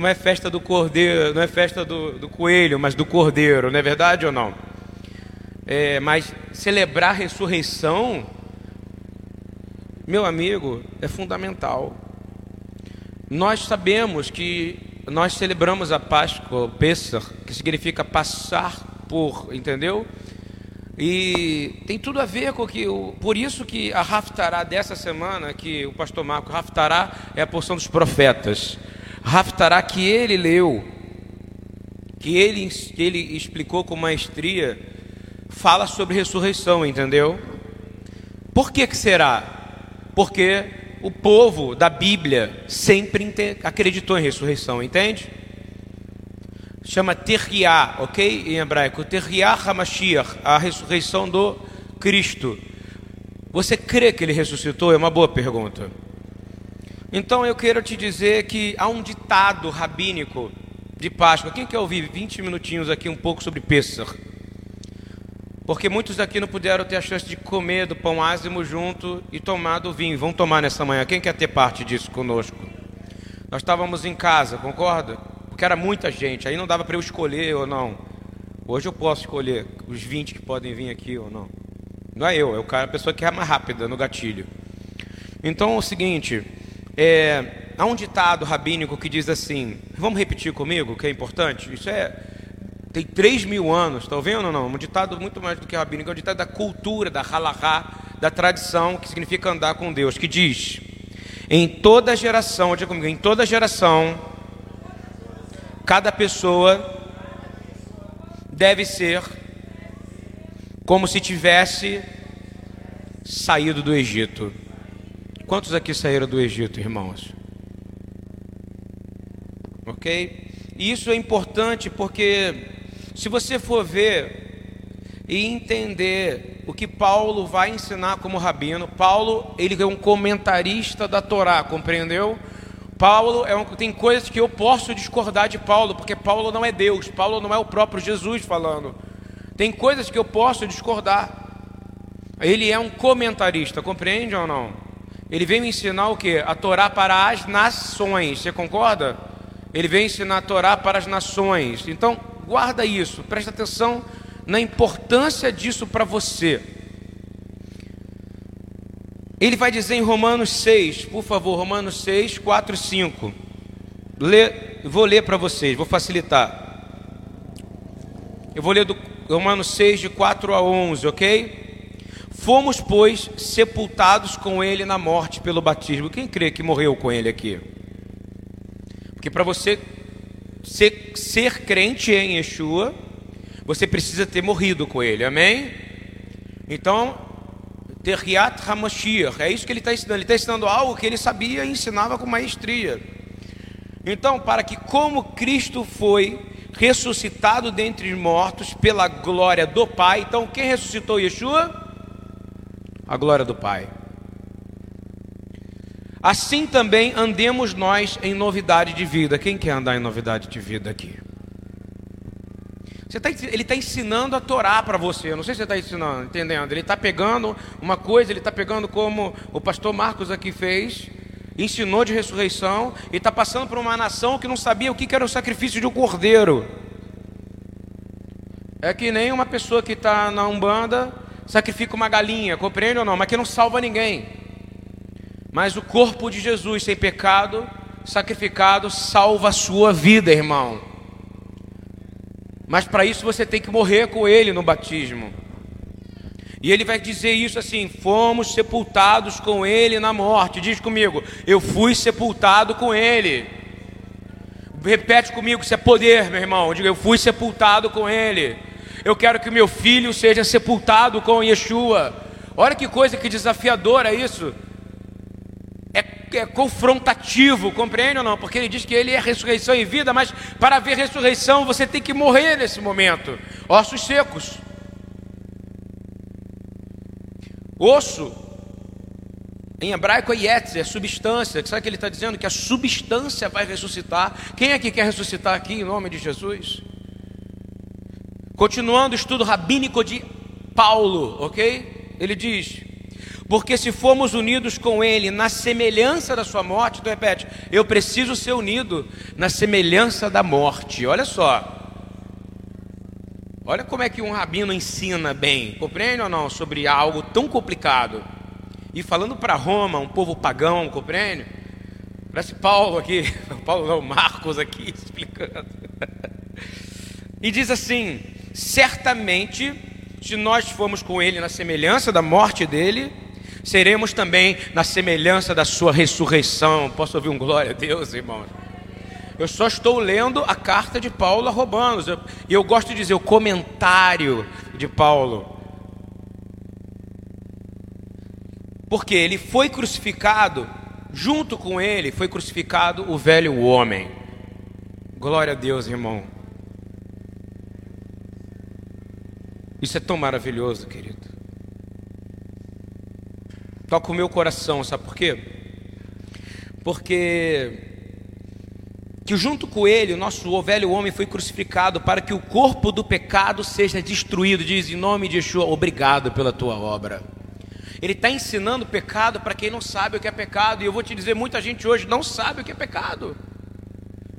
não é festa do cordeiro, não é festa do, do coelho, mas do cordeiro, não é verdade ou não? É, mas celebrar a ressurreição, meu amigo, é fundamental. Nós sabemos que nós celebramos a Páscoa, o Pessah, que significa passar por, entendeu? E tem tudo a ver com que por isso que a Raftará dessa semana, que o pastor Marco Raftará é a porção dos profetas. Raftará que ele leu, que ele, que ele explicou com maestria, fala sobre ressurreição, entendeu? Por que que será? Porque o povo da Bíblia sempre acreditou em ressurreição, entende? Chama Terriá, ok? Em hebraico, Terriá Hamashiach, a ressurreição do Cristo. Você crê que ele ressuscitou? É uma boa pergunta. Então eu quero te dizer que há um ditado rabínico de Páscoa. Quem quer ouvir 20 minutinhos aqui um pouco sobre Pêssar? Porque muitos daqui não puderam ter a chance de comer do pão ázimo junto e tomar do vinho. Vão tomar nessa manhã. Quem quer ter parte disso conosco? Nós estávamos em casa, concorda? Porque era muita gente, aí não dava para eu escolher ou não. Hoje eu posso escolher os 20 que podem vir aqui ou não. Não é eu, é o cara, a pessoa que é mais rápida no gatilho. Então é o seguinte, é, há um ditado rabínico que diz assim: vamos repetir comigo, que é importante? Isso é. Tem 3 mil anos, está vendo ou não? Um ditado muito mais do que rabínico, é um ditado da cultura, da halahá, da tradição, que significa andar com Deus, que diz: em toda geração, diga comigo, em toda geração, cada pessoa deve ser como se tivesse saído do Egito. Quantos aqui saíram do Egito, irmãos? Ok? E isso é importante porque, se você for ver e entender o que Paulo vai ensinar como rabino, Paulo ele é um comentarista da Torá, compreendeu? Paulo é um, tem coisas que eu posso discordar de Paulo, porque Paulo não é Deus, Paulo não é o próprio Jesus falando. Tem coisas que eu posso discordar. Ele é um comentarista, compreende ou não? Ele veio ensinar o que? A Torá para as nações. Você concorda? Ele veio ensinar a Torá para as nações. Então, guarda isso, presta atenção na importância disso para você. Ele vai dizer em Romanos 6, por favor, Romanos 6, 4 e 5. Lê, vou ler para vocês, vou facilitar. Eu vou ler do Romanos 6, de 4 a 11, ok? Fomos, pois, sepultados com ele na morte pelo batismo. Quem crê que morreu com ele aqui? Porque para você ser, ser, crente em Yeshua, você precisa ter morrido com ele, amém? Então, Terriat Hamashiach, é isso que ele está ensinando. Ele está ensinando algo que ele sabia e ensinava com maestria. Então, para que, como Cristo foi ressuscitado dentre os mortos pela glória do Pai, então quem ressuscitou Yeshua? A glória do Pai. Assim também andemos nós em novidade de vida. Quem quer andar em novidade de vida aqui? Tá, ele está ensinando a Torá para você. Eu não sei se você está ensinando, entendendo? Ele está pegando uma coisa, ele está pegando como o pastor Marcos aqui fez, ensinou de ressurreição, e está passando por uma nação que não sabia o que era o sacrifício de um cordeiro. É que nem uma pessoa que está na Umbanda sacrifica uma galinha, compreende ou não? Mas que não salva ninguém. Mas o corpo de Jesus sem pecado, sacrificado, salva a sua vida, irmão. Mas para isso você tem que morrer com ele no batismo. E ele vai dizer isso assim: fomos sepultados com ele na morte. Diz comigo, eu fui sepultado com ele. Repete comigo, isso é poder, meu irmão. Diga, eu fui sepultado com ele. Eu quero que meu filho seja sepultado com Yeshua. Olha que coisa que desafiadora isso. É, é, confrontativo, compreende ou não? Porque ele diz que ele é ressurreição e vida, mas para haver ressurreição você tem que morrer nesse momento. Ossos secos. Osso, em hebraico é yetzer, é substância. Sabe o que ele está dizendo? Que a substância vai ressuscitar. Quem aqui quer ressuscitar aqui em nome de Jesus? Continuando o estudo rabínico de Paulo, ok? Ele diz: Porque se formos unidos com Ele na semelhança da Sua morte, então repete, eu preciso ser unido na semelhança da morte. Olha só. Olha como é que um rabino ensina bem, compreende ou não, sobre algo tão complicado. E falando para Roma, um povo pagão, compreende? Parece Paulo aqui, Paulo não, Marcos aqui explicando. E diz assim: certamente, se nós formos com Ele na semelhança da morte dele, seremos também na semelhança da Sua ressurreição. Posso ouvir um glória a Deus, irmãos? Eu só estou lendo a carta de Paulo a Romanos. E eu, eu gosto de dizer o comentário de Paulo. Porque ele foi crucificado, junto com ele foi crucificado o velho homem. Glória a Deus, irmão. Isso é tão maravilhoso, querido. Toca o meu coração, sabe por quê? Porque que junto com ele o nosso velho homem foi crucificado para que o corpo do pecado seja destruído. Diz em nome de Yeshua, obrigado pela tua obra. Ele está ensinando pecado para quem não sabe o que é pecado. E eu vou te dizer, muita gente hoje não sabe o que é pecado.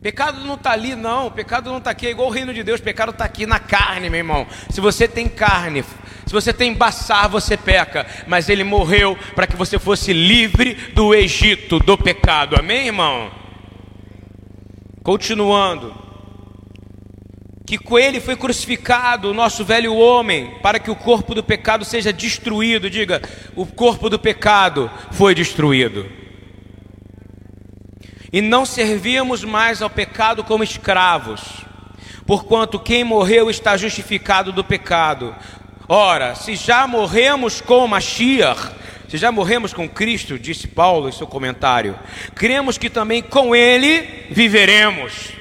Pecado não está ali, não. Pecado não está aqui. É igual o reino de Deus. Pecado está aqui na carne, meu irmão. Se você tem carne, se você tem baçar, você peca. Mas ele morreu para que você fosse livre do Egito, do pecado. Amém, irmão? Continuando, que com ele foi crucificado o nosso velho homem, para que o corpo do pecado seja destruído. Diga, o corpo do pecado foi destruído. E não servíamos mais ao pecado como escravos, porquanto quem morreu está justificado do pecado. Ora, se já morremos com Mashiach, se já morremos com Cristo, disse Paulo em seu comentário, cremos que também com Ele viveremos.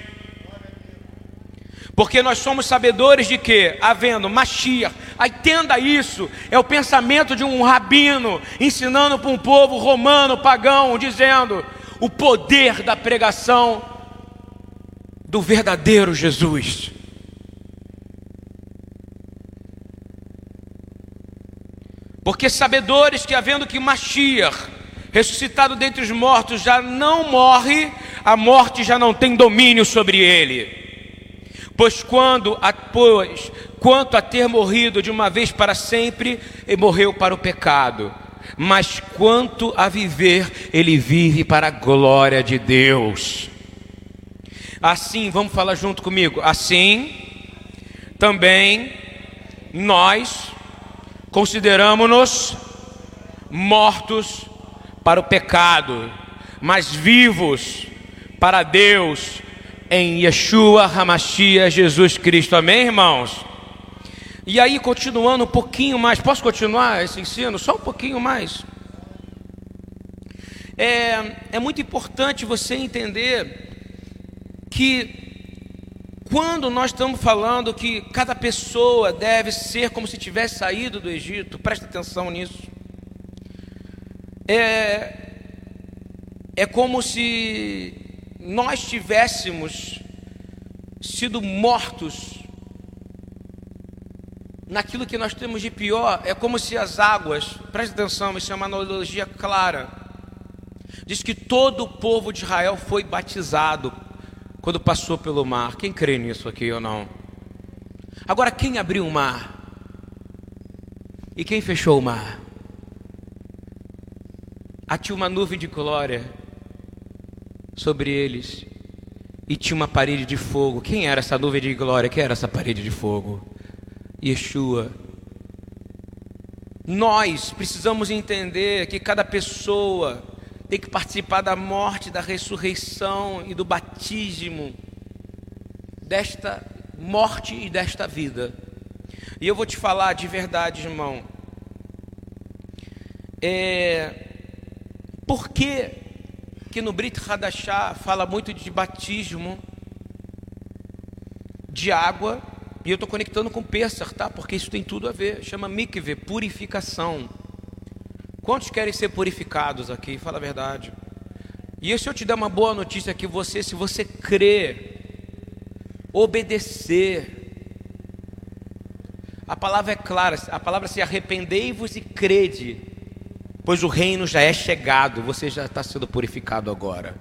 Porque nós somos sabedores de que, havendo Mashiach, aí tenda isso, é o pensamento de um rabino ensinando para um povo romano, pagão, dizendo o poder da pregação do verdadeiro Jesus. Porque sabedores que, havendo que Mashiach, ressuscitado dentre os mortos, já não morre, a morte já não tem domínio sobre ele. Pois quando, pois, quanto a ter morrido de uma vez para sempre, ele morreu para o pecado. Mas quanto a viver, ele vive para a glória de Deus. Assim, vamos falar junto comigo. Assim, também nós Consideramos-nos mortos para o pecado, mas vivos para Deus em Yeshua Hamashia Jesus Cristo. Amém, irmãos? E aí, continuando um pouquinho mais, posso continuar esse ensino? Só um pouquinho mais. É, é muito importante você entender que quando nós estamos falando que cada pessoa deve ser como se tivesse saído do Egito, presta atenção nisso. É, é como se nós tivéssemos sido mortos naquilo que nós temos de pior. É como se as águas, presta atenção, isso é uma analogia clara. Diz que todo o povo de Israel foi batizado quando passou pelo mar. Quem crê nisso aqui ou não? Agora, quem abriu o mar? E quem fechou o mar? Há tinha uma nuvem de glória sobre eles e tinha uma parede de fogo. Quem era essa nuvem de glória? Quem era essa parede de fogo? Yeshua. Nós precisamos entender que cada pessoa tem que participar da morte, da ressurreição e do batismo desta morte e desta vida. E eu vou te falar de verdade, irmão. É, por que, que no Brit Hadashah fala muito de batismo de água? E eu estou conectando com Pesach, tá? Porque isso tem tudo a ver. Chama mikve, purificação. Quantos querem ser purificados aqui? Fala a verdade. E se eu te der uma boa notícia que você, se você crer, obedecer, a palavra é clara, a palavra se arrependei-vos e crede, pois o reino já é chegado, você já está sendo purificado agora.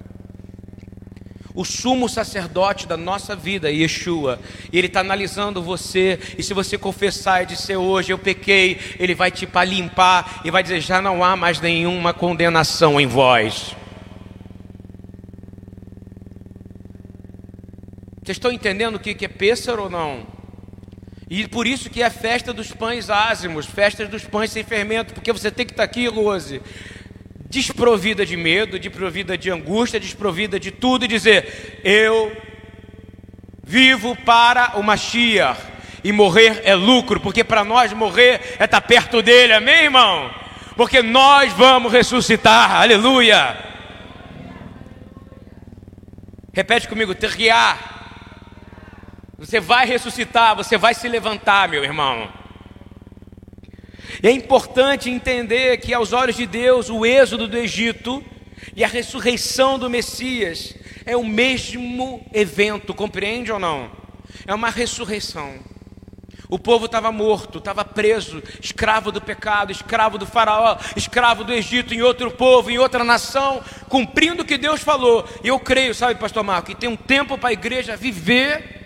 O sumo sacerdote da nossa vida, Yeshua, e ele está analisando você, e se você confessar e dizer hoje eu pequei, ele vai te limpar e vai dizer: já não há mais nenhuma condenação em vós. Vocês estão entendendo o que é pêssaro ou não? E por isso que é a festa dos pães ázimos, festas dos pães sem fermento, porque você tem que estar aqui, Rose, desprovida de medo, desprovida de angústia, desprovida de tudo e dizer: Eu vivo para o Mashiach e morrer é lucro, porque para nós morrer é estar perto dele, amém, irmão? Porque nós vamos ressuscitar, aleluia. Repete comigo, terriar. Você vai ressuscitar, você vai se levantar, meu irmão. E é importante entender que, aos olhos de Deus, o êxodo do Egito e a ressurreição do Messias é o mesmo evento, compreende ou não? É uma ressurreição. O povo estava morto, estava preso, escravo do pecado, escravo do Faraó, escravo do Egito, em outro povo, em outra nação, cumprindo o que Deus falou. E eu creio, sabe, Pastor Marco, que tem um tempo para a igreja viver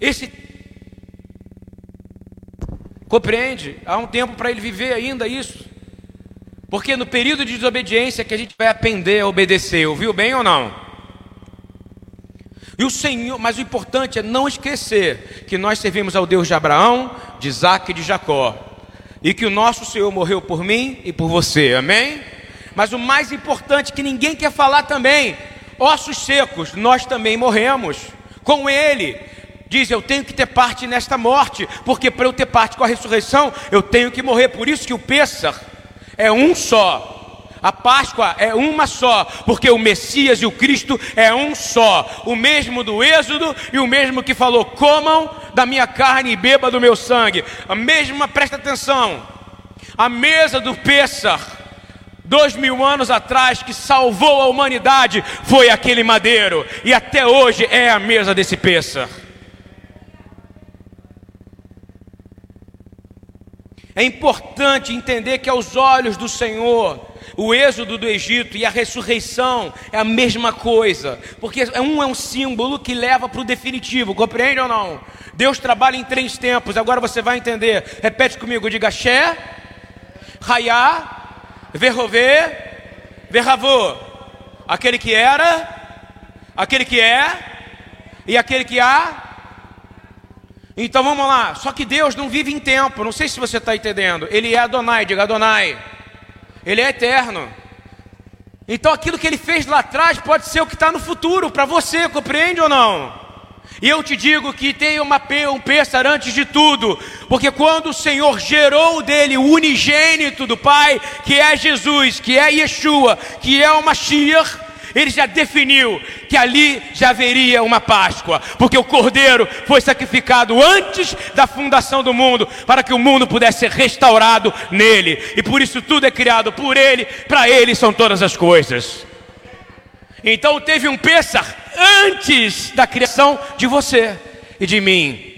esse compreende? Há um tempo para ele viver ainda isso. Porque no período de desobediência que a gente vai aprender a obedecer, ouviu bem ou não? E o Senhor, mas o importante é não esquecer que nós servimos ao Deus de Abraão, de Isaac e de Jacó. E que o nosso Senhor morreu por mim e por você, amém? Mas o mais importante que ninguém quer falar também, ossos secos, nós também morremos com Ele diz: Eu tenho que ter parte nesta morte, porque para eu ter parte com a ressurreição, eu tenho que morrer. Por isso que o Pêssar é um só. A Páscoa é uma só, porque o Messias e o Cristo é um só, o mesmo do Êxodo e o mesmo que falou: comam da minha carne e beba do meu sangue. A mesma, presta atenção, a mesa do Pêssar, dois mil anos atrás, que salvou a humanidade, foi aquele madeiro, e até hoje é a mesa desse Pêssar. É importante entender que aos olhos do Senhor, o êxodo do Egito e a ressurreição é a mesma coisa, porque um é um símbolo que leva para o definitivo, compreende ou não? Deus trabalha em três tempos, agora você vai entender. Repete comigo: diga Xé, Raiá, Verrovê, Verravô. Aquele que era, aquele que é e aquele que há então vamos lá. Só que Deus não vive em tempo. Não sei se você está entendendo. Ele é Adonai, diga Adonai. Ele é eterno. Então aquilo que ele fez lá atrás pode ser o que está no futuro para você, compreende ou não? E eu te digo que tem uma, um pêssaro antes de tudo, porque quando o Senhor gerou dele o unigênito do Pai, que é Jesus, que é Yeshua, que é o Mashiach, ele já definiu que ali já haveria uma Páscoa, porque o Cordeiro foi sacrificado antes da fundação do mundo, para que o mundo pudesse ser restaurado nele, e por isso tudo é criado por ele, para ele são todas as coisas. Então teve um Pêssar antes da criação de você e de mim.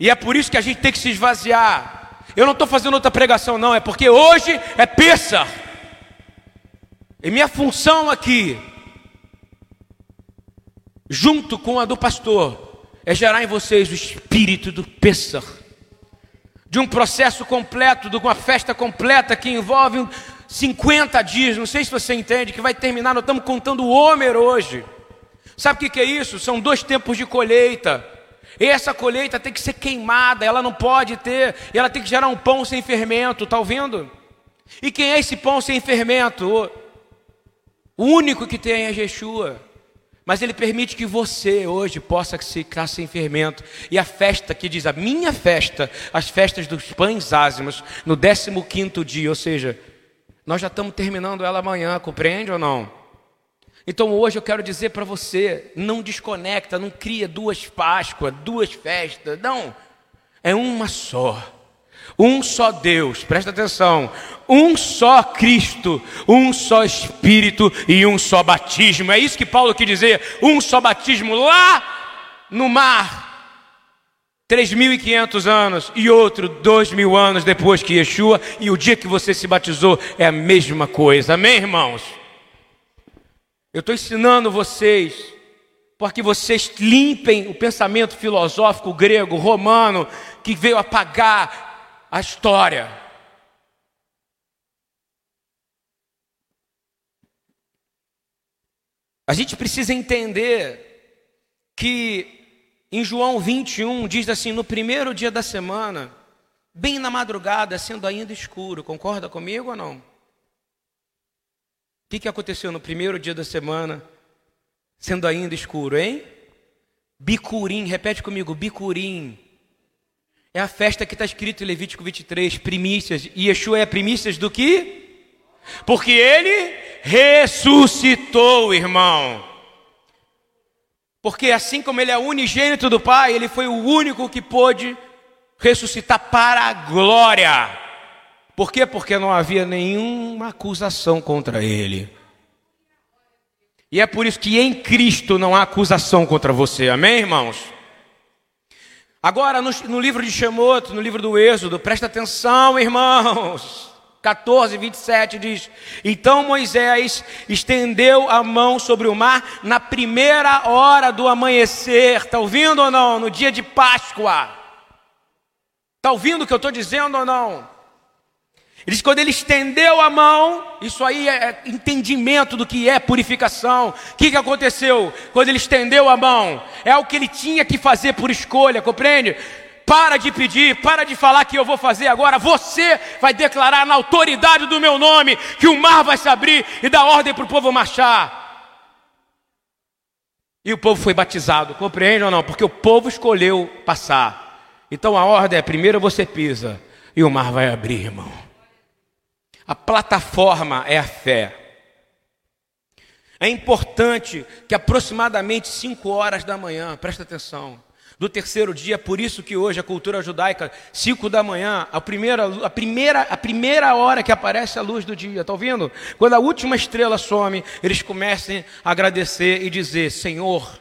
E é por isso que a gente tem que se esvaziar. Eu não estou fazendo outra pregação, não, é porque hoje é Pêssar. E minha função aqui, junto com a do pastor, é gerar em vocês o espírito do Pêssar, de um processo completo, de uma festa completa que envolve 50 dias. Não sei se você entende, que vai terminar. Nós estamos contando o Homer hoje. Sabe o que é isso? São dois tempos de colheita. E essa colheita tem que ser queimada, ela não pode ter, ela tem que gerar um pão sem fermento, está ouvindo? E quem é esse pão sem fermento? O único que tem é Yeshua. Mas ele permite que você hoje possa ficar sem fermento. E a festa que diz, a minha festa, as festas dos pães ázimos, no 15 dia, ou seja, nós já estamos terminando ela amanhã, compreende ou não? Então hoje eu quero dizer para você, não desconecta, não cria duas Páscoas, duas festas, não. É uma só. Um só Deus, presta atenção, um só Cristo, um só Espírito e um só batismo. É isso que Paulo quer dizer, um só batismo lá no mar. 3.500 anos e outro 2.000 anos depois que Yeshua, e o dia que você se batizou é a mesma coisa, amém, irmãos? Eu estou ensinando vocês para que vocês limpem o pensamento filosófico grego, romano, que veio apagar a história. A gente precisa entender que em João 21 diz assim: no primeiro dia da semana, bem na madrugada, sendo ainda escuro, concorda comigo ou não? O que, que aconteceu no primeiro dia da semana, sendo ainda escuro, hein? Bicurim, repete comigo, bicurim. É a festa que está escrito em Levítico 23, primícias. E Yeshua é primícias do que? Porque ele ressuscitou, irmão. Porque assim como ele é unigênito do Pai, ele foi o único que pôde ressuscitar para a glória. Por quê? Porque não havia nenhuma acusação contra ele. E é por isso que em Cristo não há acusação contra você. Amém, irmãos? Agora, no, no livro de Shemoto, no livro do Êxodo, presta atenção, irmãos. 14, 27 diz: Então Moisés estendeu a mão sobre o mar na primeira hora do amanhecer. Está ouvindo ou não? No dia de Páscoa. Está ouvindo o que eu estou dizendo ou não? Ele quando ele estendeu a mão, isso aí é entendimento do que é purificação. O que, que aconteceu? Quando ele estendeu a mão, é o que ele tinha que fazer por escolha, compreende? Para de pedir, para de falar que eu vou fazer agora. Você vai declarar na autoridade do meu nome que o mar vai se abrir e dar ordem para o povo marchar. E o povo foi batizado, compreende ou não? Porque o povo escolheu passar. Então a ordem é: primeiro você pisa e o mar vai abrir, irmão. A plataforma é a fé. É importante que aproximadamente 5 horas da manhã, presta atenção, do terceiro dia, por isso que hoje a cultura judaica, 5 da manhã, a primeira, a, primeira, a primeira hora que aparece a luz do dia, está ouvindo? Quando a última estrela some, eles comecem a agradecer e dizer: Senhor,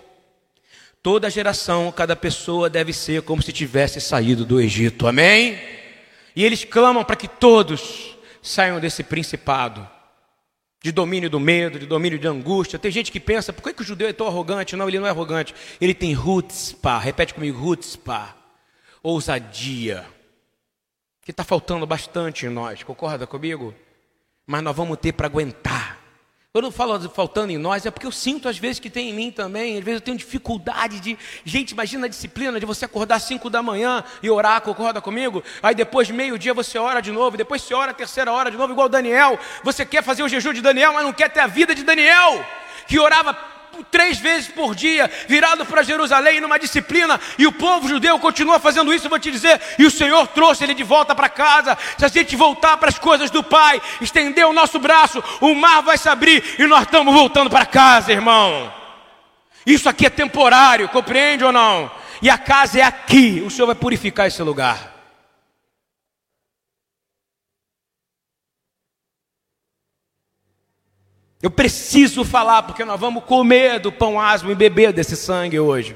toda geração, cada pessoa deve ser como se tivesse saído do Egito, amém? E eles clamam para que todos saiam desse principado de domínio do medo, de domínio de angústia. Tem gente que pensa, por que, que o judeu é tão arrogante? Não, ele não é arrogante. Ele tem rutzpah, repete comigo, rutzpah, ousadia, que está faltando bastante em nós, concorda comigo? Mas nós vamos ter para aguentar. Quando eu falo faltando em nós, é porque eu sinto às vezes que tem em mim também. Às vezes eu tenho dificuldade de. Gente, imagina a disciplina de você acordar às 5 da manhã e orar, concorda comigo? Aí depois, meio-dia, você ora de novo. Depois você ora a terceira hora de novo, igual Daniel. Você quer fazer o jejum de Daniel, mas não quer ter a vida de Daniel, que orava três vezes por dia, virado para Jerusalém numa disciplina, e o povo judeu continua fazendo isso, eu vou te dizer, e o Senhor trouxe ele de volta para casa. Se a gente voltar para as coisas do Pai, estender o nosso braço, o mar vai se abrir e nós estamos voltando para casa, irmão. Isso aqui é temporário, compreende ou não? E a casa é aqui, o Senhor vai purificar esse lugar. Eu preciso falar, porque nós vamos comer do pão asmo e beber desse sangue hoje.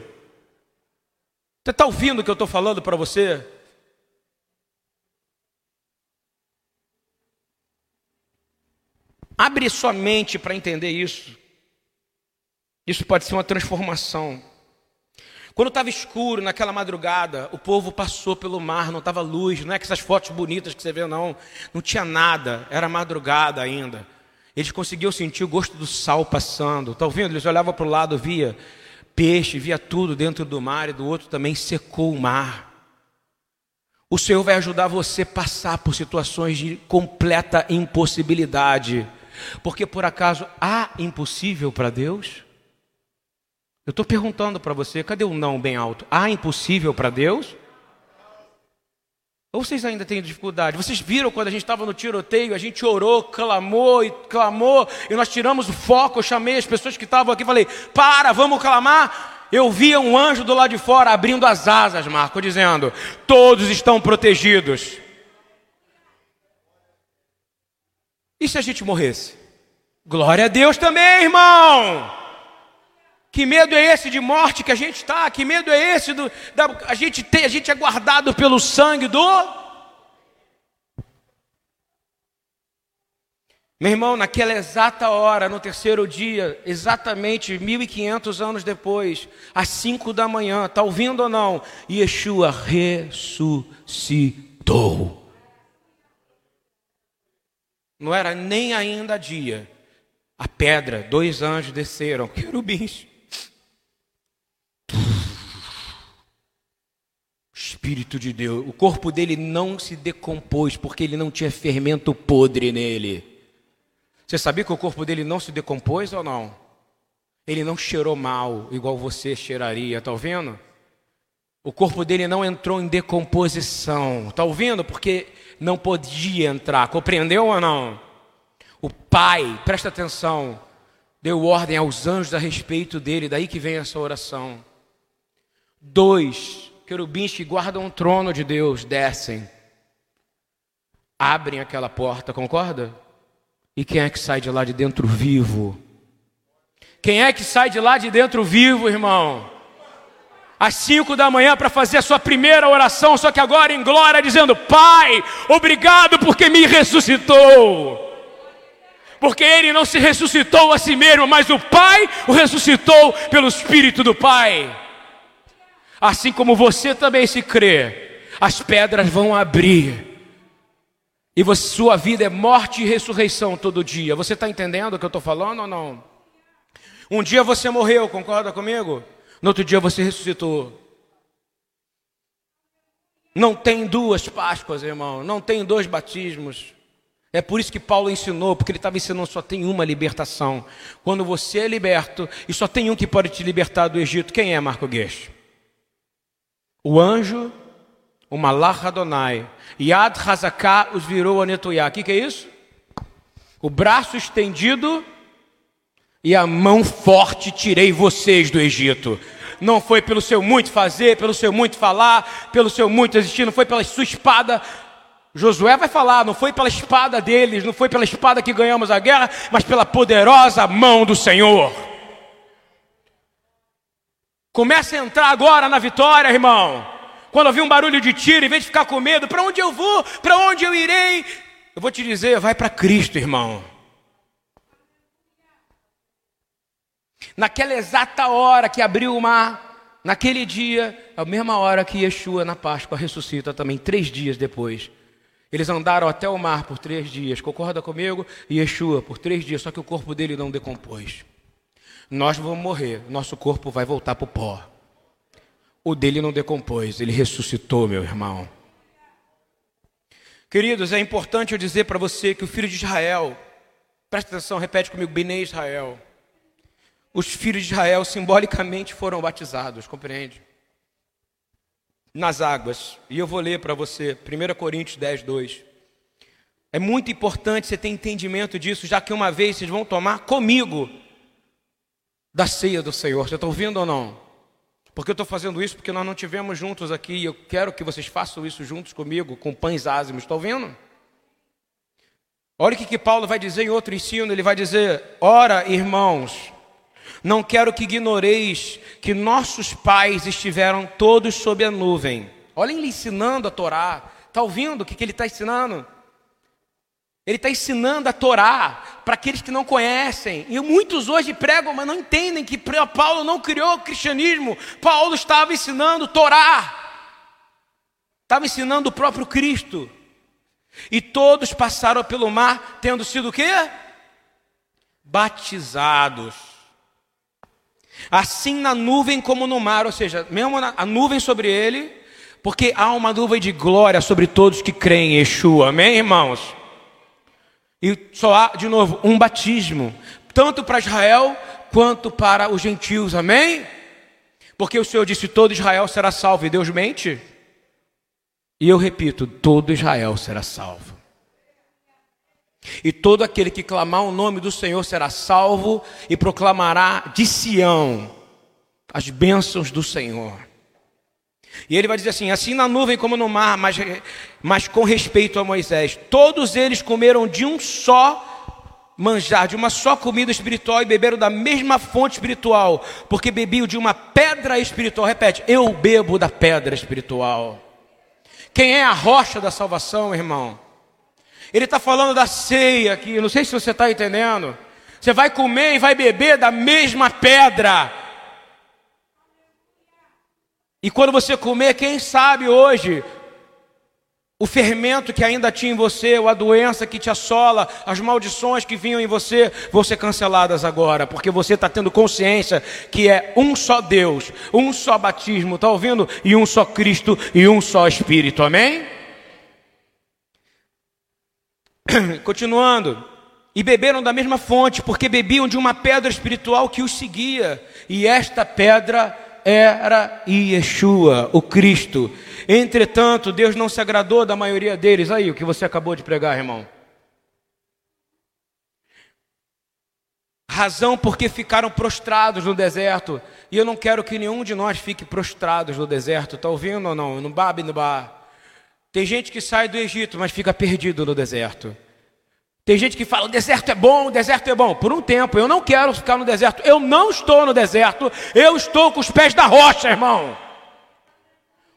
Você está ouvindo o que eu estou falando para você? Abre sua mente para entender isso. Isso pode ser uma transformação. Quando estava escuro naquela madrugada, o povo passou pelo mar, não estava luz, não é que essas fotos bonitas que você vê, não. Não tinha nada, era madrugada ainda. Eles conseguiam sentir o gosto do sal passando. Está ouvindo? Eles olhavam para o lado, via peixe, via tudo dentro do mar, e do outro também secou o mar. O Senhor vai ajudar você a passar por situações de completa impossibilidade. Porque por acaso há impossível para Deus? Eu estou perguntando para você, cadê o não bem alto? Há impossível para Deus? Ou vocês ainda têm dificuldade? Vocês viram quando a gente estava no tiroteio, a gente orou, clamou e clamou, e nós tiramos o foco, eu chamei as pessoas que estavam aqui e falei: para, vamos clamar. Eu via um anjo do lado de fora abrindo as asas, Marco, dizendo: todos estão protegidos. E se a gente morresse? Glória a Deus também, irmão. Que medo é esse de morte que a gente está? Que medo é esse do, da, a gente tem, a gente é guardado pelo sangue do Meu irmão, naquela exata hora, no terceiro dia, exatamente 1500 anos depois, às 5 da manhã, está ouvindo ou não? Yeshua ressuscitou. Não era nem ainda dia. A pedra, dois anjos desceram, querubins. Espírito de Deus, o corpo dele não se decompôs porque ele não tinha fermento podre nele. Você sabia que o corpo dele não se decompôs ou não? Ele não cheirou mal, igual você cheiraria, está ouvindo? O corpo dele não entrou em decomposição, está ouvindo? Porque não podia entrar, compreendeu ou não? O Pai, presta atenção, deu ordem aos anjos a respeito dele, daí que vem essa oração. Dois querubins que guardam o trono de Deus descem, abrem aquela porta, concorda? E quem é que sai de lá de dentro vivo? Quem é que sai de lá de dentro vivo, irmão? Às cinco da manhã para fazer a sua primeira oração, só que agora em glória, dizendo: Pai, obrigado porque me ressuscitou. Porque ele não se ressuscitou a si mesmo, mas o Pai o ressuscitou pelo Espírito do Pai. Assim como você também se crê, as pedras vão abrir e você, sua vida é morte e ressurreição todo dia. Você está entendendo o que eu estou falando ou não? Um dia você morreu, concorda comigo? No outro dia você ressuscitou. Não tem duas Páscoas, irmão. Não tem dois batismos. É por isso que Paulo ensinou, porque ele estava ensinando só tem uma libertação. Quando você é liberto, e só tem um que pode te libertar do Egito. Quem é Marco Guedes? O anjo o Malach Adonai, Yad Hazaká os virou a Netuyá. O que, que é isso? O braço estendido e a mão forte tirei vocês do Egito. Não foi pelo seu muito fazer, pelo seu muito falar, pelo seu muito existir, não foi pela sua espada. Josué vai falar, não foi pela espada deles, não foi pela espada que ganhamos a guerra, mas pela poderosa mão do Senhor. Comece a entrar agora na vitória, irmão. Quando ouvir um barulho de tiro, em vez de ficar com medo, para onde eu vou? Para onde eu irei? Eu vou te dizer, vai para Cristo, irmão. Naquela exata hora que abriu o mar, naquele dia, a mesma hora que Yeshua na Páscoa ressuscita também, três dias depois. Eles andaram até o mar por três dias, concorda comigo? E Yeshua por três dias, só que o corpo dele não decompôs. Nós vamos morrer, nosso corpo vai voltar para o pó. O dele não decompôs, ele ressuscitou, meu irmão. Queridos, é importante eu dizer para você que o filho de Israel, presta atenção, repete comigo, Bene Israel. Os filhos de Israel simbolicamente foram batizados, compreende? Nas águas. E eu vou ler para você, 1 Coríntios 10, 2. É muito importante você ter entendimento disso, já que uma vez vocês vão tomar comigo da ceia do Senhor. Você está ouvindo ou não? Porque eu estou fazendo isso porque nós não tivemos juntos aqui e eu quero que vocês façam isso juntos comigo, com pães ázimos. Estão ouvindo? Olha o que, que Paulo vai dizer em outro ensino: ele vai dizer, ora, irmãos, não quero que ignoreis que nossos pais estiveram todos sob a nuvem. Olhem ele ensinando a Torá. Está ouvindo o que, que ele está ensinando? Ele está ensinando a Torá para aqueles que não conhecem. E muitos hoje pregam, mas não entendem que Paulo não criou o cristianismo. Paulo estava ensinando Torá. Estava ensinando o próprio Cristo. E todos passaram pelo mar tendo sido o quê? Batizados. Assim na nuvem como no mar, ou seja, mesmo a nuvem sobre ele, porque há uma nuvem de glória sobre todos que creem em Yeshua. Amém, irmãos? E só há, de novo, um batismo, tanto para Israel quanto para os gentios, amém? Porque o Senhor disse: todo Israel será salvo, e Deus mente. E eu repito: todo Israel será salvo. E todo aquele que clamar o nome do Senhor será salvo e proclamará de Sião as bênçãos do Senhor. E ele vai dizer assim: assim na nuvem como no mar, mas, mas com respeito a Moisés, todos eles comeram de um só manjar de uma só comida espiritual e beberam da mesma fonte espiritual, porque bebiam de uma pedra espiritual. Repete, eu bebo da pedra espiritual. Quem é a rocha da salvação, irmão? Ele está falando da ceia aqui, não sei se você está entendendo. Você vai comer e vai beber da mesma pedra. E quando você comer, quem sabe hoje, o fermento que ainda tinha em você, ou a doença que te assola, as maldições que vinham em você, vão ser canceladas agora, porque você está tendo consciência que é um só Deus, um só batismo, está ouvindo? E um só Cristo e um só Espírito, amém? Continuando. E beberam da mesma fonte, porque bebiam de uma pedra espiritual que os seguia, e esta pedra era Yeshua, o Cristo. Entretanto, Deus não se agradou da maioria deles. Aí, o que você acabou de pregar, irmão. Razão porque ficaram prostrados no deserto. E eu não quero que nenhum de nós fique prostrados no deserto. Está ouvindo ou não? No Babi, no bar. Tem gente que sai do Egito, mas fica perdido no deserto. Tem gente que fala: o deserto é bom, o deserto é bom. Por um tempo, eu não quero ficar no deserto. Eu não estou no deserto, eu estou com os pés da rocha, irmão.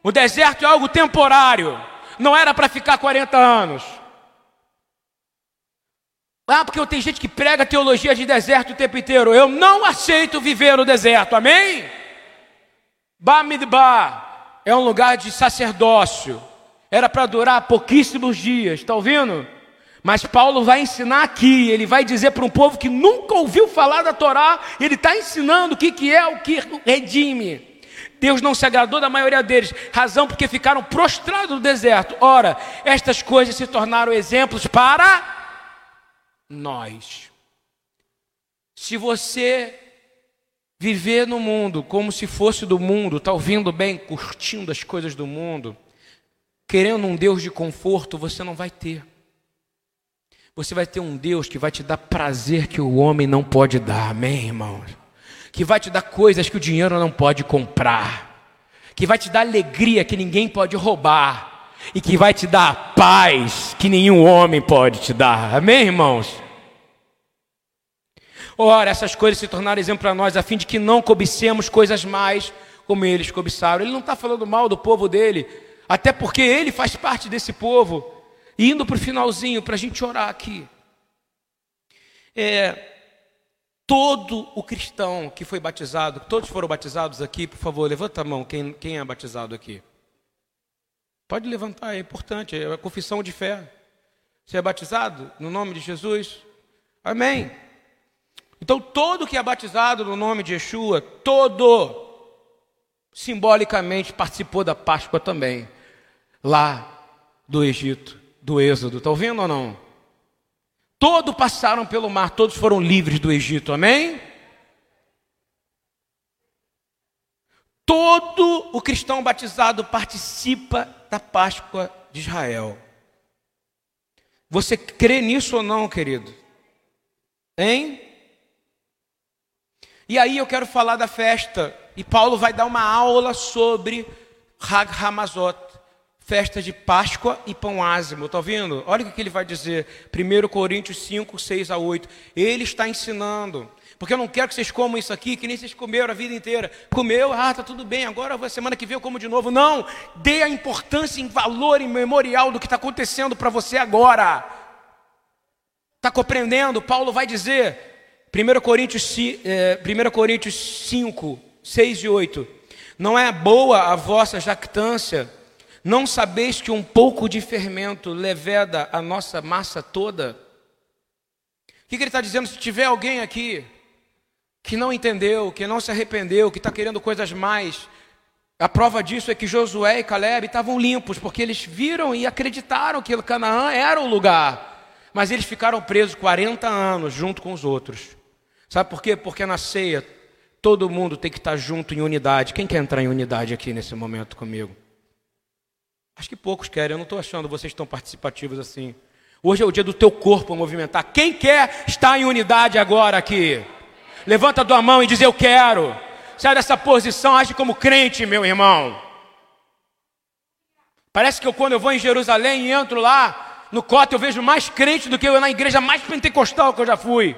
O deserto é algo temporário, não era para ficar 40 anos. Ah, porque tenho gente que prega teologia de deserto o tempo inteiro. Eu não aceito viver no deserto, amém? Bamidbar é um lugar de sacerdócio. Era para durar pouquíssimos dias, está ouvindo? Mas Paulo vai ensinar aqui, ele vai dizer para um povo que nunca ouviu falar da Torá, ele está ensinando o que, que é o que redime. Deus não se agradou da maioria deles, razão porque ficaram prostrados no deserto. Ora, estas coisas se tornaram exemplos para nós. Se você viver no mundo como se fosse do mundo, está ouvindo bem, curtindo as coisas do mundo, querendo um Deus de conforto, você não vai ter. Você vai ter um Deus que vai te dar prazer que o homem não pode dar, amém, irmãos? Que vai te dar coisas que o dinheiro não pode comprar, que vai te dar alegria que ninguém pode roubar, e que vai te dar paz que nenhum homem pode te dar, amém, irmãos? Ora, essas coisas se tornaram exemplo para nós, a fim de que não cobicemos coisas mais como eles cobiçaram. Ele não está falando mal do povo dele, até porque ele faz parte desse povo. Indo para o finalzinho, para a gente orar aqui. É, todo o cristão que foi batizado, todos foram batizados aqui, por favor, levanta a mão, quem, quem é batizado aqui? Pode levantar, é importante, é a confissão de fé. Você é batizado no nome de Jesus? Amém. Então, todo que é batizado no nome de Yeshua, todo, simbolicamente participou da Páscoa também, lá do Egito do Êxodo. Está ouvindo ou não? Todos passaram pelo mar, todos foram livres do Egito, amém? Todo o cristão batizado participa da Páscoa de Israel. Você crê nisso ou não, querido? Hein? E aí eu quero falar da festa. E Paulo vai dar uma aula sobre Hag Hamazot festa de Páscoa e pão ázimo. Está ouvindo? Olha o que ele vai dizer. 1 Coríntios 5, 6 a 8. Ele está ensinando. Porque eu não quero que vocês comam isso aqui, que nem vocês comeram a vida inteira. Comeu, ah, tá tudo bem, agora semana que vem eu como de novo. Não, dê a importância em valor, em memorial do que está acontecendo para você agora. Está compreendendo? Paulo vai dizer, 1 Coríntios, é, 1 Coríntios 5, 6 e 8. Não é boa a vossa jactância não sabeis que um pouco de fermento leveda a nossa massa toda? O que, ele está dizendo? Se tiver alguém aqui que não entendeu, que não se arrependeu, que está querendo coisas mais, a prova disso é que Josué e Caleb estavam limpos, porque eles viram e acreditaram que Canaã era o lugar, mas eles ficaram presos 40 anos junto com os outros. Sabe por quê? Porque na ceia todo mundo tem que estar junto em unidade. Quem quer entrar em unidade aqui nesse momento comigo? Acho que poucos querem, eu não estou achando vocês tão participativos assim. Hoje é o dia do teu corpo movimentar. Quem quer estar em unidade agora aqui? Levanta a tua mão e diz: Eu quero. Sai dessa posição, age como crente, meu irmão. Parece que eu, quando eu vou em Jerusalém e entro lá, no cota eu vejo mais crente do que eu na igreja mais pentecostal que eu já fui.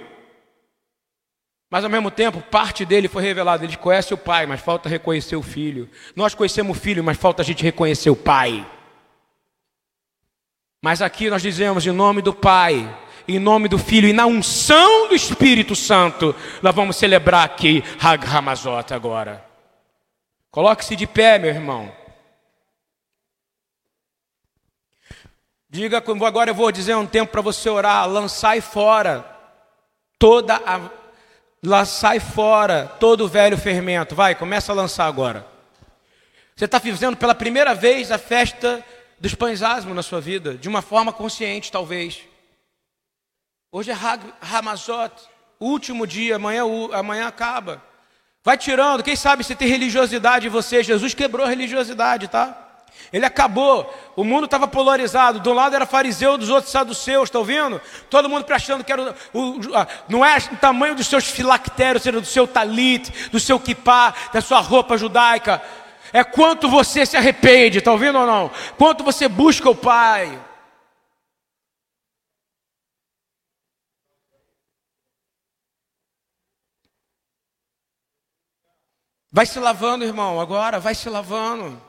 Mas ao mesmo tempo, parte dele foi revelada. Eles conhecem o pai, mas falta reconhecer o filho. Nós conhecemos o filho, mas falta a gente reconhecer o pai. Mas aqui nós dizemos em nome do Pai, em nome do Filho e na unção do Espírito Santo, nós vamos celebrar aqui Hag Hamazot agora. Coloque-se de pé, meu irmão. Diga, agora eu vou dizer um tempo para você orar, lançai fora toda a lançai fora todo o velho fermento. Vai, começa a lançar agora. Você está fazendo pela primeira vez a festa dos pães asmos na sua vida, de uma forma consciente, talvez. Hoje é Ramazot, último dia, amanhã, amanhã acaba. Vai tirando, quem sabe se tem religiosidade em você. Jesus quebrou a religiosidade, tá? Ele acabou. O mundo estava polarizado. Um lado era fariseu, dos outros saduceus, está ouvindo? Todo mundo achando que era o, o, não é o tamanho dos seus filactérios, seja do seu talit, do seu kipá, da sua roupa judaica. É quanto você se arrepende, está ouvindo ou não? Quanto você busca o Pai. Vai se lavando, irmão, agora, vai se lavando.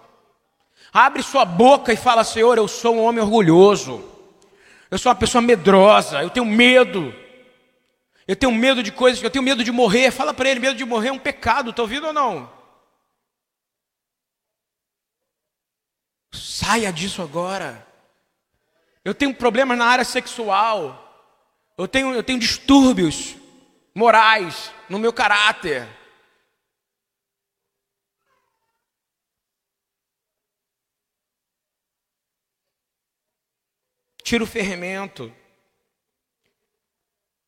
Abre sua boca e fala: Senhor, eu sou um homem orgulhoso. Eu sou uma pessoa medrosa. Eu tenho medo. Eu tenho medo de coisas. Eu tenho medo de morrer. Fala para ele: medo de morrer é um pecado. Está ouvindo ou não? Saia disso agora. Eu tenho problemas na área sexual. Eu tenho, eu tenho distúrbios morais no meu caráter. Tira o fermento.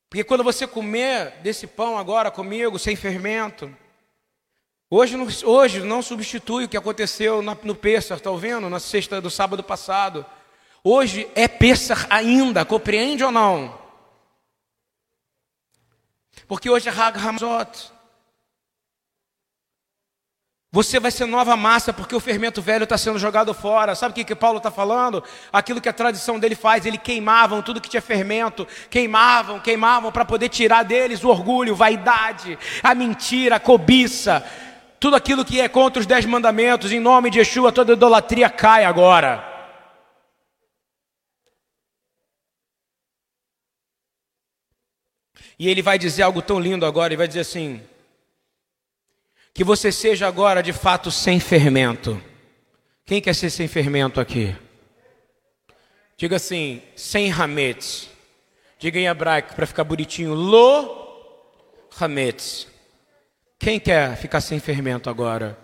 Porque quando você comer desse pão agora comigo, sem fermento, hoje não, hoje não substitui o que aconteceu no Pêssar, está ouvindo? Na sexta do sábado passado. Hoje é Pêssar ainda, compreende ou não? Porque hoje é Hag Hamzot. Você vai ser nova massa porque o fermento velho está sendo jogado fora. Sabe o que, que Paulo está falando? Aquilo que a tradição dele faz, ele queimavam tudo que tinha fermento, queimavam, queimavam para poder tirar deles o orgulho, vaidade, a mentira, a cobiça, tudo aquilo que é contra os dez mandamentos. Em nome de Yeshua, toda idolatria cai agora. E ele vai dizer algo tão lindo agora, ele vai dizer assim: que você seja agora de fato sem fermento. Quem quer ser sem fermento aqui? Diga assim, sem hametz. Diga em hebraico para ficar bonitinho, lo hametz. Quem quer ficar sem fermento agora?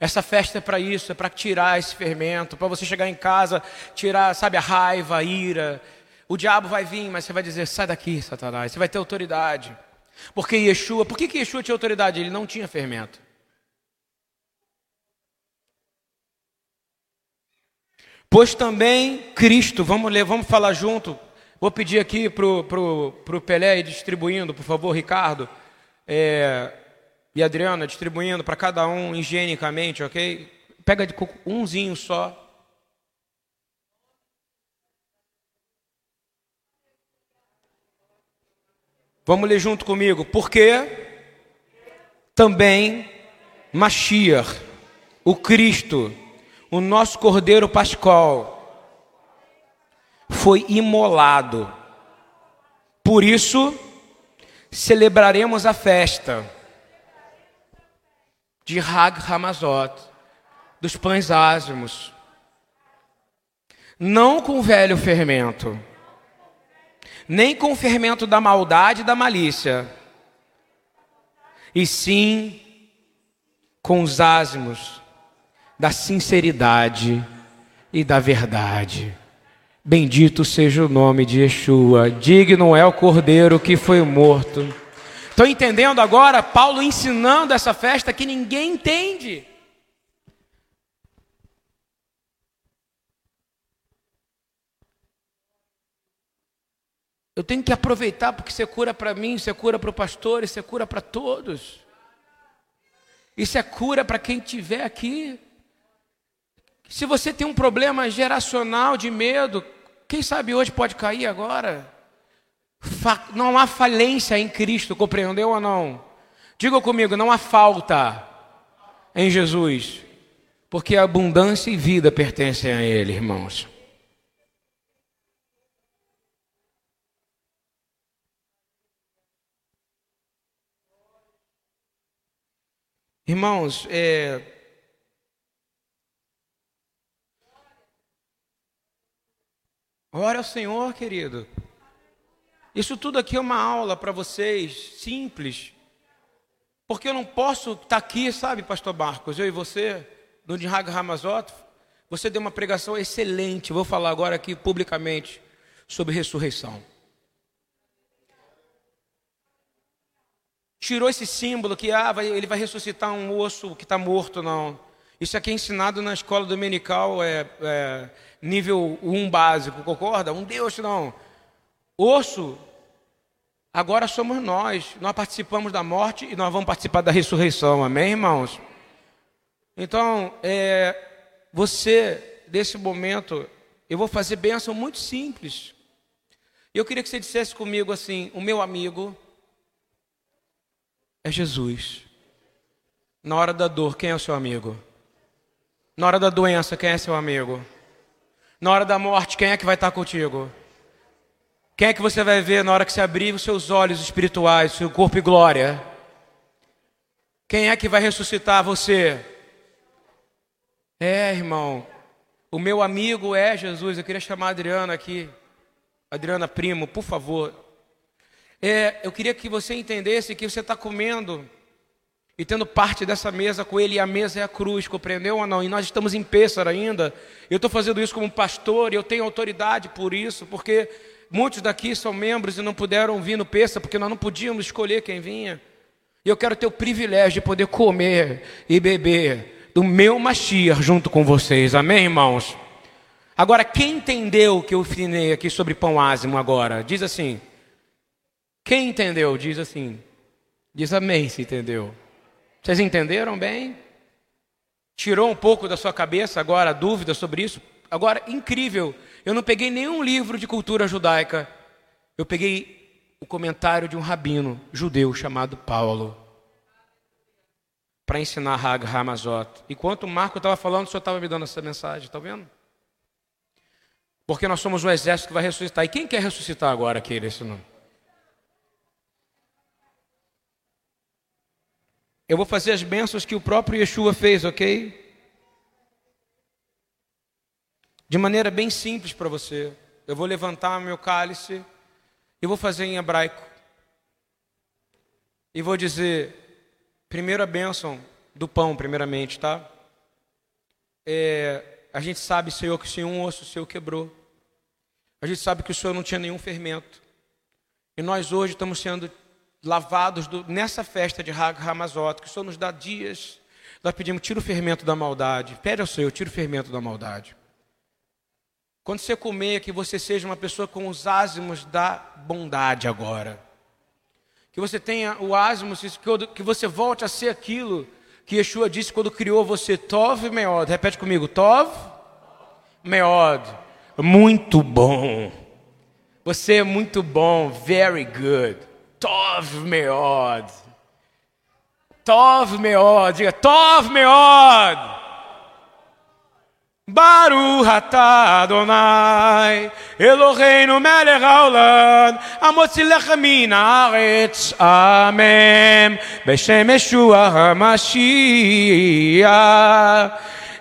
Essa festa é para isso, é para tirar esse fermento, para você chegar em casa, tirar, sabe, a raiva, a ira. O diabo vai vir, mas você vai dizer: sai daqui, Satanás. Você vai ter autoridade. Porque Yeshua, por que, que Yeshua tinha autoridade? Ele não tinha fermento. Pois também Cristo, vamos ler, vamos falar junto. Vou pedir aqui para o pro, pro Pelé ir distribuindo, por favor, Ricardo é, e Adriana, distribuindo para cada um higienicamente, ok? Pega de umzinho só. Vamos ler junto comigo. Porque também Mashiach, o Cristo, o nosso cordeiro pascal foi imolado. Por isso, celebraremos a festa de Hag Hamazot, dos pães ázimos, não com velho fermento, nem com o fermento da maldade e da malícia, e sim com os ázimos da sinceridade e da verdade. Bendito seja o nome de Yeshua, digno é o cordeiro que foi morto. Estão entendendo agora Paulo ensinando essa festa que ninguém entende? Eu tenho que aproveitar porque isso é cura para mim, isso é cura para o pastor, isso é cura para todos. Isso é cura para quem estiver aqui. Se você tem um problema geracional de medo, Quem sabe hoje pode cair agora? Não há falência em Cristo, compreendeu ou não? Diga comigo, não há falta em Jesus, porque a abundância e vida pertencem a Ele, irmãos. Irmãos, é... ora ao Senhor, querido. Isso tudo aqui é uma aula para vocês, simples. Porque eu não posso estar tá aqui, sabe, Pastor Marcos, eu e você, no Dihag Ramazoto, você deu uma pregação excelente, vou falar agora aqui publicamente sobre ressurreição. tirou esse símbolo que ah, vai, ele vai ressuscitar um osso que está morto, não. Isso aqui é ensinado na escola dominical, é, é nível 1 básico, concorda? Um Deus, não. Osso, agora somos nós. Nós participamos da morte e nós vamos participar da ressurreição, amém, irmãos? Então, é, você, desse momento, eu vou fazer bênção muito simples. Eu queria que você dissesse comigo assim: o meu amigo é Jesus. Na hora da dor, quem é o seu amigo? Na hora da doença, quem é seu amigo? Na hora da morte, quem é que vai estar contigo? Quem é que você vai ver na hora que você abrir os seus olhos espirituais, seu corpo e glória? Quem é que vai ressuscitar você? É, irmão, o meu amigo é Jesus. Eu queria chamar a Adriana aqui. Adriana Primo, por favor. É, eu queria que você entendesse que você está comendo e tendo parte dessa mesa com ele, e a mesa é a cruz, compreendeu ou não? E nós estamos em Pêssaro ainda. Eu estou fazendo isso como pastor e eu tenho autoridade por isso, porque muitos daqui são membros e não puderam vir no Pêssaro, porque nós não podíamos escolher quem vinha. E eu quero ter o privilégio de poder comer e beber do meu Mashiach junto com vocês, amém, irmãos? Agora, quem entendeu o que eu ensinei aqui sobre pão ázimo agora? Diz assim. Quem entendeu? Diz assim. Diz amém se entendeu. Vocês entenderam bem? Tirou um pouco da sua cabeça agora a dúvida sobre isso? Agora, incrível, eu não peguei nenhum livro de cultura judaica. Eu peguei o comentário de um rabino judeu chamado Paulo para ensinar Hag Hamazot. Enquanto o Marco estava falando, o senhor estava me dando essa mensagem, está vendo? Porque nós somos o exército que vai ressuscitar. E quem quer ressuscitar agora aqui nesse nome? Eu vou fazer as bênçãos que o próprio Yeshua fez, ok? De maneira bem simples para você. Eu vou levantar meu cálice e vou fazer em hebraico. E vou dizer, primeira bênção do pão, primeiramente, tá? É, a gente sabe, Senhor, que se um osso Senhor quebrou. A gente sabe que o Senhor não tinha nenhum fermento. E nós hoje estamos sendo lavados do, nessa festa de Hag Hamazot, que o Senhor nos dá dias. Nós pedimos, tira o fermento da maldade. Pede ao Senhor, tira o fermento da maldade. Quando você comer, que você seja uma pessoa com os ázimos da bondade agora. Que você tenha o ázimo, que você volte a ser aquilo que Yeshua disse quando criou você. Tov Meod. Repete comigo. Tov Meod. Muito bom. Você é muito bom. Very good. Tov Meod. Tov Meod. Diga Tov Meod. Baruch atah Adonai, Eloheinu melech haolam, המוציא לחם מן הארץ, אמן, בשם ישוע המשיח.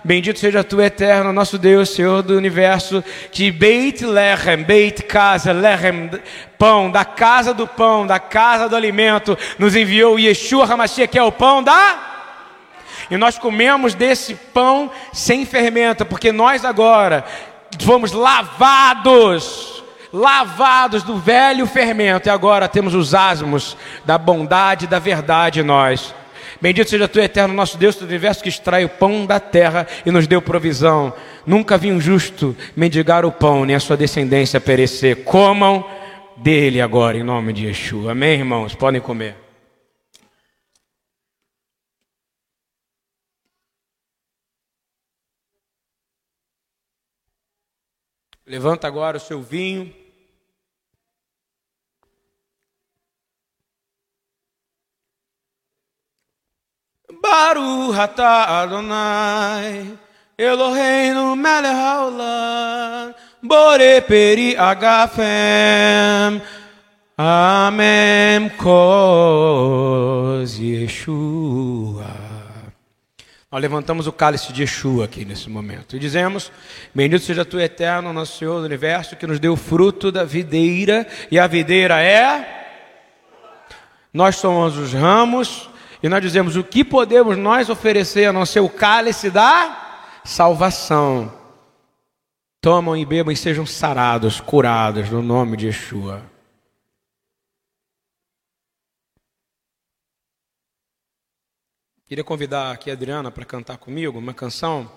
Bendito seja tu, eterno, nosso Deus, Senhor do universo, que Beit Lechem, Beit casa, Lechem, pão, da casa do pão, da casa do alimento, nos enviou Yeshua Hamashia, que é o pão da... E nós comemos desse pão sem fermento, porque nós agora fomos lavados, lavados do velho fermento, e agora temos os asmos da bondade e da verdade em nós. Bendito seja tu, eterno nosso Deus do universo, que extrai o pão da terra e nos deu provisão. Nunca vi um justo mendigar o pão, nem a sua descendência perecer. Comam dele agora, em nome de Yeshua. Amém, irmãos? Podem comer. Levanta agora o seu vinho. Baruch atah Adonai Eloheinu melech haolam Bore peri agafem Amém Kos Yeshua nós levantamos o cálice de Yeshua aqui nesse momento e dizemos: Bendito seja tu, eterno, nosso Senhor do universo, que nos deu o fruto da videira, e a videira é. Nós somos os ramos, e nós dizemos: O que podemos nós oferecer a não ser o cálice da salvação? Tomam e bebam e sejam sarados, curados, no nome de Yeshua. Queria convidar aqui a Adriana para cantar comigo uma canção.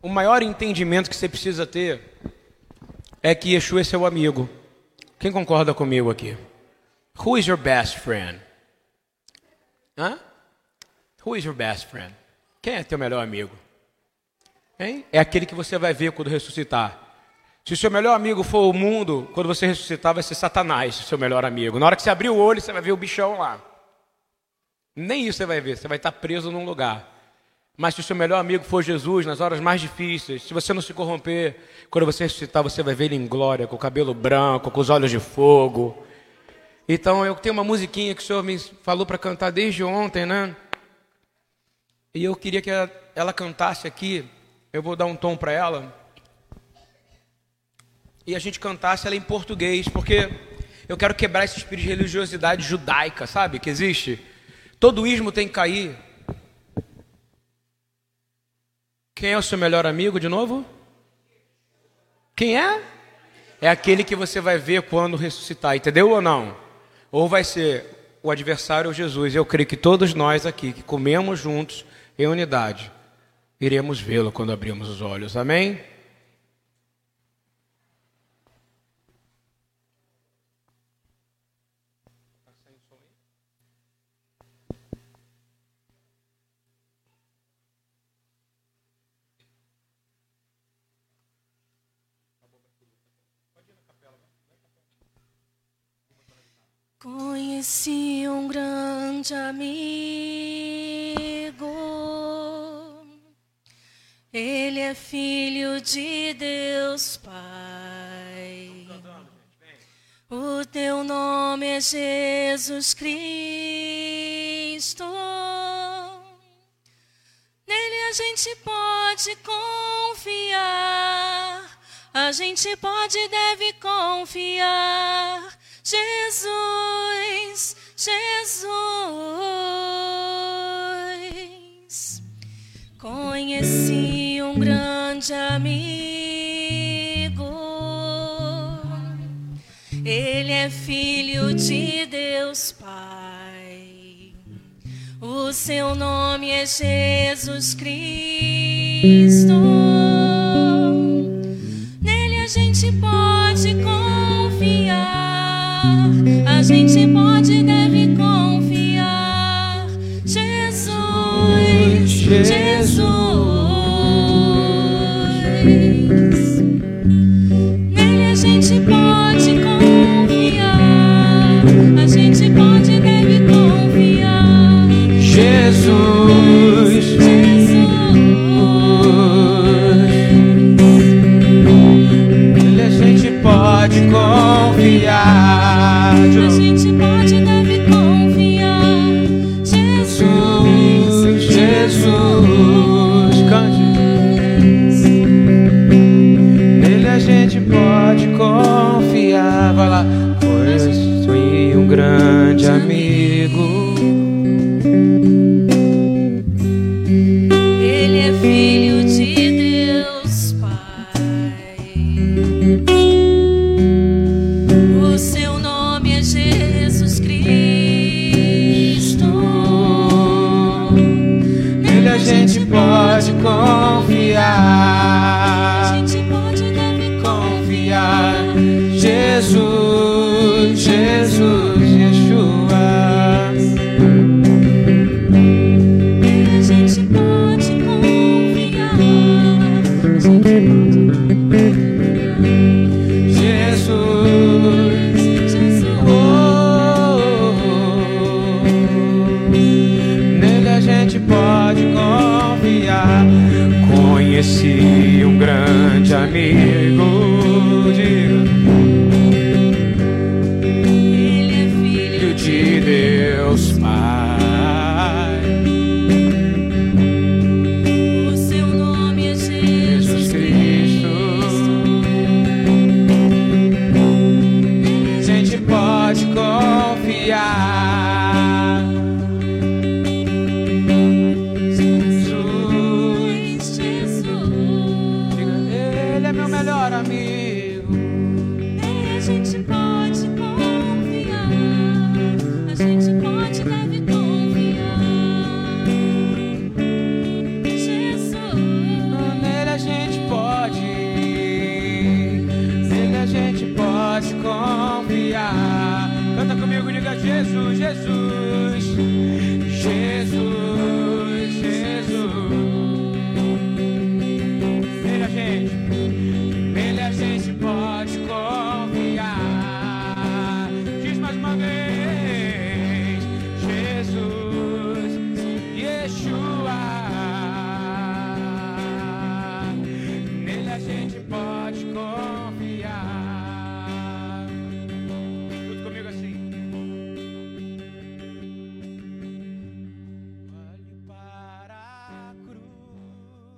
O maior entendimento que você precisa ter é que Yeshua é seu amigo. Quem concorda comigo aqui? Who is your best friend? Hã? Who is your best friend? Quem é teu melhor amigo? Hein? É aquele que você vai ver quando ressuscitar. Se o seu melhor amigo for o mundo, quando você ressuscitar, vai ser Satanás, seu melhor amigo. Na hora que você abrir o olho, você vai ver o bichão lá. Nem isso você vai ver, você vai estar preso num lugar. Mas se o seu melhor amigo for Jesus, nas horas mais difíceis, se você não se corromper, quando você ressuscitar, você vai ver ele em glória, com o cabelo branco, com os olhos de fogo. Então eu tenho uma musiquinha que o Senhor me falou para cantar desde ontem, né? E eu queria que ela cantasse aqui. Eu vou dar um tom para ela e a gente cantasse ela em português, porque eu quero quebrar esse espírito de religiosidade judaica, sabe? Que existe. Todo ismo tem que cair. Quem é o seu melhor amigo de novo? Quem é? É aquele que você vai ver quando ressuscitar, entendeu ou não? Ou vai ser o adversário ou Jesus. Eu creio que todos nós aqui que comemos juntos em unidade, iremos vê-lo quando abrirmos os olhos. Amém? Conheci um grande amigo. Ele é filho de Deus Pai. O teu nome é Jesus Cristo. Nele a gente pode confiar. A gente pode e deve confiar Jesus, Jesus. Conheci um grande amigo. Ele é filho de Deus Pai. O seu nome é Jesus Cristo. Nele a gente pode confiar a gente pode